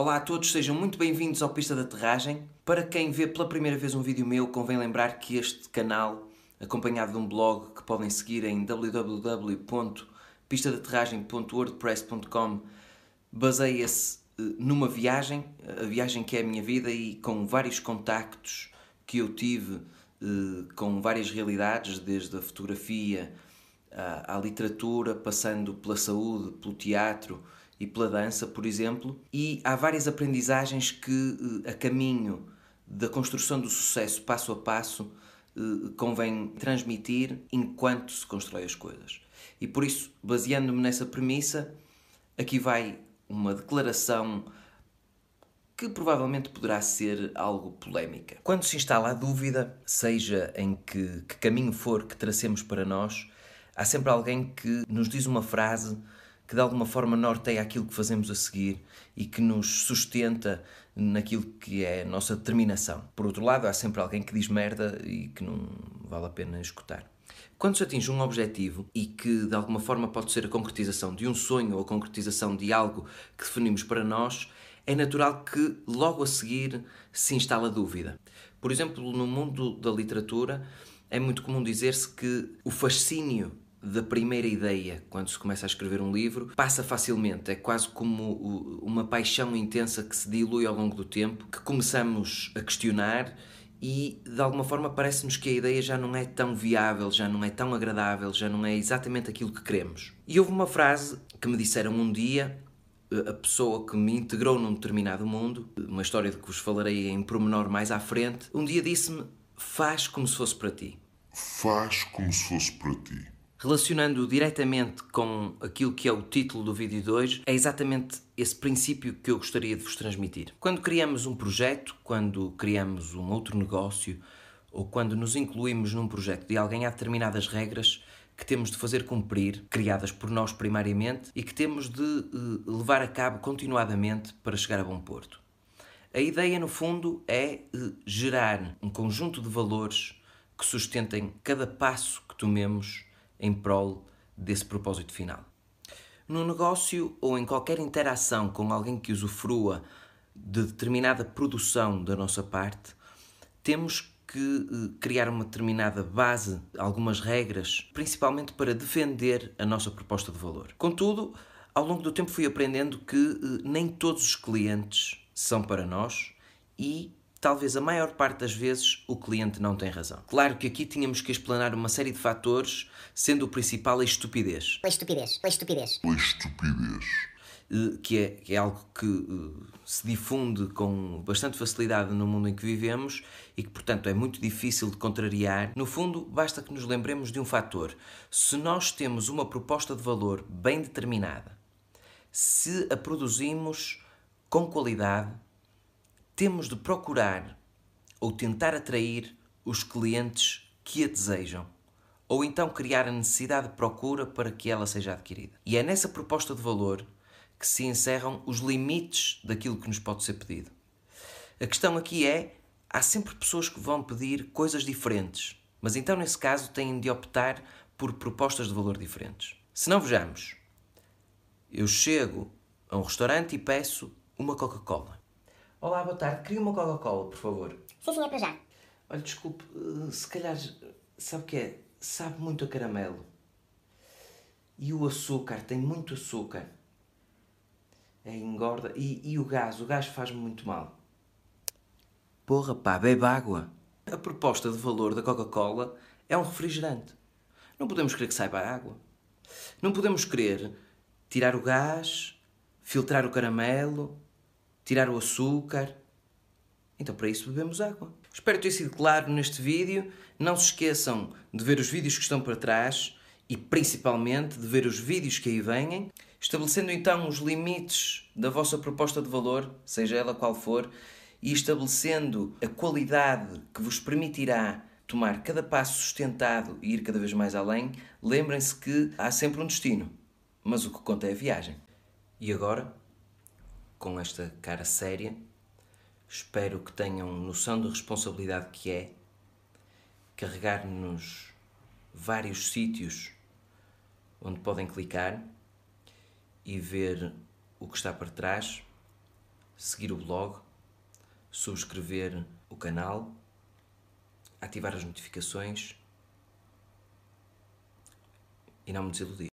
Olá a todos, sejam muito bem-vindos ao Pista de Aterragem. Para quem vê pela primeira vez um vídeo meu, convém lembrar que este canal, acompanhado de um blog que podem seguir em www.pistadeaterragem.wordpress.com, baseia-se eh, numa viagem, a viagem que é a minha vida e com vários contactos que eu tive eh, com várias realidades, desde a fotografia à literatura, passando pela saúde, pelo teatro, e pela dança, por exemplo, e há várias aprendizagens que, eh, a caminho da construção do sucesso passo a passo, eh, convém transmitir enquanto se constrói as coisas. E por isso, baseando-me nessa premissa, aqui vai uma declaração que provavelmente poderá ser algo polémica. Quando se instala a dúvida, seja em que, que caminho for que tracemos para nós, há sempre alguém que nos diz uma frase que de alguma forma norteia aquilo que fazemos a seguir e que nos sustenta naquilo que é a nossa determinação. Por outro lado, há sempre alguém que diz merda e que não vale a pena escutar. Quando se atinge um objetivo e que de alguma forma pode ser a concretização de um sonho ou a concretização de algo que definimos para nós, é natural que logo a seguir se instala dúvida. Por exemplo, no mundo da literatura, é muito comum dizer-se que o fascínio da primeira ideia, quando se começa a escrever um livro, passa facilmente. É quase como uma paixão intensa que se dilui ao longo do tempo, que começamos a questionar e de alguma forma parece-nos que a ideia já não é tão viável, já não é tão agradável, já não é exatamente aquilo que queremos. E houve uma frase que me disseram um dia, a pessoa que me integrou num determinado mundo, uma história de que vos falarei em pormenor mais à frente, um dia disse-me: Faz como se fosse para ti. Faz como se fosse para ti relacionando diretamente com aquilo que é o título do vídeo de hoje, é exatamente esse princípio que eu gostaria de vos transmitir. Quando criamos um projeto, quando criamos um outro negócio, ou quando nos incluímos num projeto de alguém, há determinadas regras que temos de fazer cumprir, criadas por nós primariamente, e que temos de uh, levar a cabo continuadamente para chegar a bom porto. A ideia, no fundo, é uh, gerar um conjunto de valores que sustentem cada passo que tomemos em prol desse propósito final. No negócio ou em qualquer interação com alguém que usufrua de determinada produção da nossa parte, temos que eh, criar uma determinada base, algumas regras, principalmente para defender a nossa proposta de valor. Contudo, ao longo do tempo fui aprendendo que eh, nem todos os clientes são para nós e talvez a maior parte das vezes o cliente não tem razão. Claro que aqui tínhamos que explanar uma série de fatores, sendo o principal a estupidez. A estupidez, a estupidez. A estupidez. Eh, que é, que é algo que uh, se difunde com bastante facilidade no mundo em que vivemos e que, portanto, é muito difícil de contrariar. No fundo, basta que nos lembremos de um fator. Se nós temos uma proposta de valor bem determinada, se a produzimos com qualidade, temos de procurar ou tentar atrair os clientes que a desejam, ou então criar a necessidade de procura para que ela seja adquirida. E é nessa proposta de valor que se encerram os limites daquilo que nos pode ser pedido. A questão aqui é: há sempre pessoas que vão pedir coisas diferentes, mas então nesse caso têm de optar por propostas de valor diferentes. Se não vejamos, eu chego a um restaurante e peço uma Coca-Cola. Olá, boa tarde. Queria uma Coca-Cola, por favor. Sim, sim, é para já. Olha, desculpe, eh, se calhar, sabe o que é? Sabe muito a caramelo. E o açúcar, tem muito açúcar. É engorda. E, e o gás, o gás faz-me muito mal. Porra, pá, bebe água. A proposta de valor da Coca-Cola é um refrigerante. Não podemos querer que saiba a água. Não podemos querer tirar o gás, filtrar o caramelo, tirar o açúcar. Então, para isso, bebemos água. Espero ter sido claro neste vídeo. Não se esqueçam de ver os vídeos que estão para trás e, principalmente, de ver os vídeos que aí vêm, estabelecendo então os limites da vossa proposta de valor, seja ela qual for, e estabelecendo a qualidade que vos permitirá tomar cada passo sustentado e ir cada vez mais além, lembrem-se que há sempre um destino, mas o que conta é a viagem. E agora, com esta cara séria. Espero que tenham noção da responsabilidade que é carregar-nos vários sítios onde podem clicar e ver o que está para trás, seguir o blog, subscrever o canal, ativar as notificações e não me desiludir.